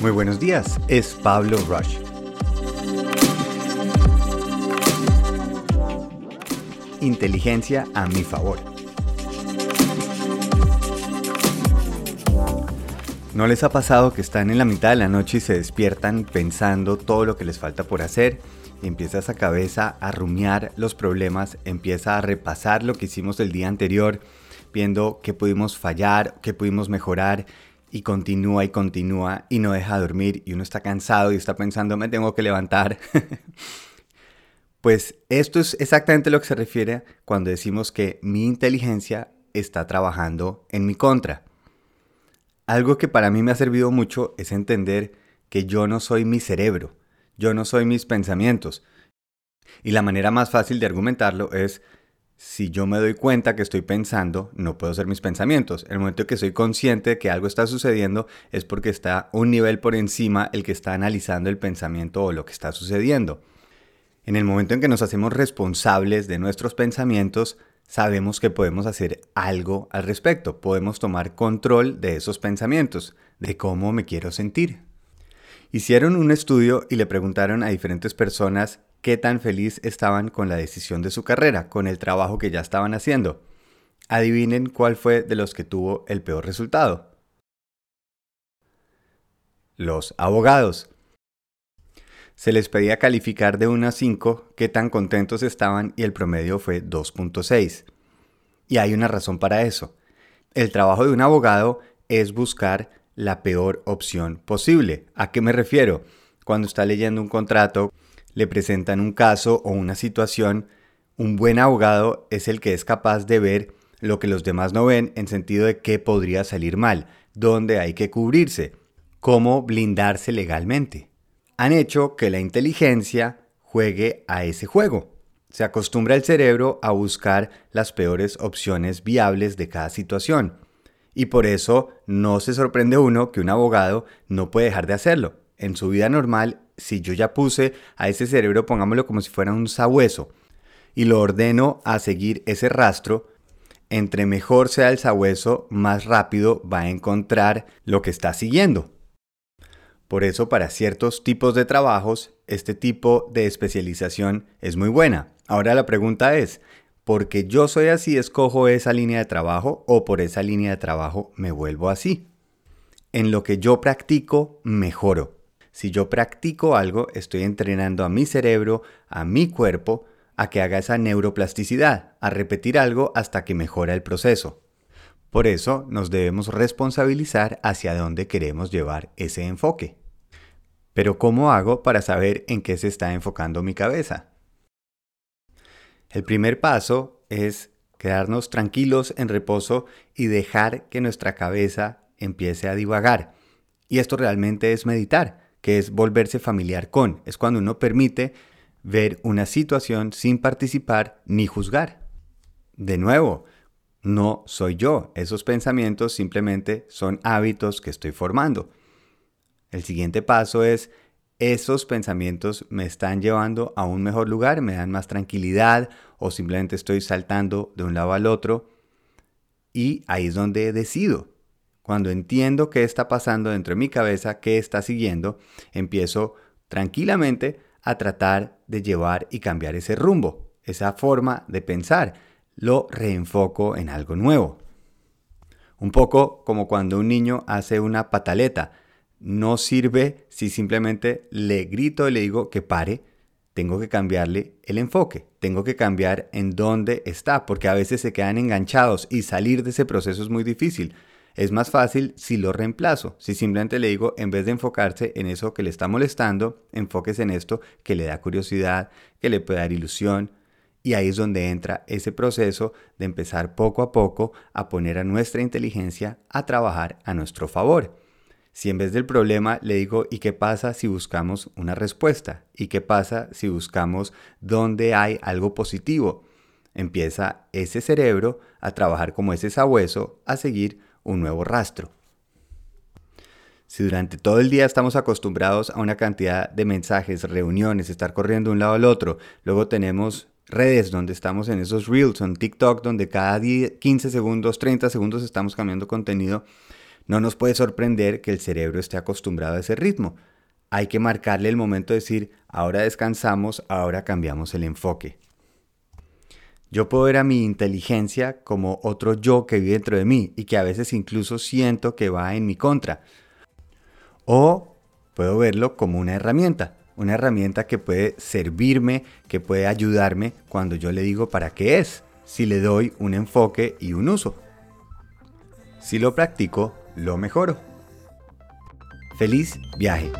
Muy buenos días, es Pablo Rush. Inteligencia a mi favor. ¿No les ha pasado que están en la mitad de la noche y se despiertan pensando todo lo que les falta por hacer? Empieza esa cabeza a rumiar los problemas, empieza a repasar lo que hicimos el día anterior, viendo qué pudimos fallar, qué pudimos mejorar y continúa y continúa y no deja dormir y uno está cansado y está pensando me tengo que levantar. pues esto es exactamente lo que se refiere cuando decimos que mi inteligencia está trabajando en mi contra. Algo que para mí me ha servido mucho es entender que yo no soy mi cerebro, yo no soy mis pensamientos. Y la manera más fácil de argumentarlo es si yo me doy cuenta que estoy pensando, no puedo ser mis pensamientos. En el momento que soy consciente de que algo está sucediendo es porque está un nivel por encima el que está analizando el pensamiento o lo que está sucediendo. En el momento en que nos hacemos responsables de nuestros pensamientos, sabemos que podemos hacer algo al respecto, podemos tomar control de esos pensamientos, de cómo me quiero sentir. Hicieron un estudio y le preguntaron a diferentes personas qué tan feliz estaban con la decisión de su carrera, con el trabajo que ya estaban haciendo. Adivinen cuál fue de los que tuvo el peor resultado. Los abogados. Se les pedía calificar de 1 a 5 qué tan contentos estaban y el promedio fue 2.6. Y hay una razón para eso. El trabajo de un abogado es buscar la peor opción posible. ¿A qué me refiero? Cuando está leyendo un contrato, le presentan un caso o una situación, un buen abogado es el que es capaz de ver lo que los demás no ven en sentido de qué podría salir mal, dónde hay que cubrirse, cómo blindarse legalmente. Han hecho que la inteligencia juegue a ese juego. Se acostumbra el cerebro a buscar las peores opciones viables de cada situación. Y por eso no se sorprende uno que un abogado no puede dejar de hacerlo. En su vida normal si yo ya puse a ese cerebro, pongámoslo como si fuera un sabueso, y lo ordeno a seguir ese rastro, entre mejor sea el sabueso, más rápido va a encontrar lo que está siguiendo. Por eso para ciertos tipos de trabajos, este tipo de especialización es muy buena. Ahora la pregunta es, ¿porque yo soy así escojo esa línea de trabajo o por esa línea de trabajo me vuelvo así? En lo que yo practico, mejoro. Si yo practico algo, estoy entrenando a mi cerebro, a mi cuerpo, a que haga esa neuroplasticidad, a repetir algo hasta que mejora el proceso. Por eso nos debemos responsabilizar hacia dónde queremos llevar ese enfoque. Pero ¿cómo hago para saber en qué se está enfocando mi cabeza? El primer paso es quedarnos tranquilos en reposo y dejar que nuestra cabeza empiece a divagar. Y esto realmente es meditar que es volverse familiar con. Es cuando uno permite ver una situación sin participar ni juzgar. De nuevo, no soy yo. Esos pensamientos simplemente son hábitos que estoy formando. El siguiente paso es, esos pensamientos me están llevando a un mejor lugar, me dan más tranquilidad o simplemente estoy saltando de un lado al otro. Y ahí es donde decido cuando entiendo qué está pasando dentro de mi cabeza, qué está siguiendo, empiezo tranquilamente a tratar de llevar y cambiar ese rumbo, esa forma de pensar. Lo reenfoco en algo nuevo. Un poco como cuando un niño hace una pataleta. No sirve si simplemente le grito y le digo que pare. Tengo que cambiarle el enfoque. Tengo que cambiar en dónde está, porque a veces se quedan enganchados y salir de ese proceso es muy difícil. Es más fácil si lo reemplazo, si simplemente le digo, en vez de enfocarse en eso que le está molestando, enfóquese en esto que le da curiosidad, que le puede dar ilusión. Y ahí es donde entra ese proceso de empezar poco a poco a poner a nuestra inteligencia a trabajar a nuestro favor. Si en vez del problema le digo, ¿y qué pasa si buscamos una respuesta? ¿Y qué pasa si buscamos dónde hay algo positivo? Empieza ese cerebro a trabajar como ese sabueso, a seguir un nuevo rastro. Si durante todo el día estamos acostumbrados a una cantidad de mensajes, reuniones, estar corriendo de un lado al otro, luego tenemos redes donde estamos en esos reels, en TikTok, donde cada 15 segundos, 30 segundos estamos cambiando contenido, No nos puede sorprender que el cerebro esté acostumbrado a ese ritmo. Hay que marcarle el momento de decir, ahora descansamos, ahora cambiamos el enfoque. Yo puedo ver a mi inteligencia como otro yo que vive dentro de mí y que a veces incluso siento que va en mi contra. O puedo verlo como una herramienta, una herramienta que puede servirme, que puede ayudarme cuando yo le digo para qué es, si le doy un enfoque y un uso. Si lo practico, lo mejoro. Feliz viaje.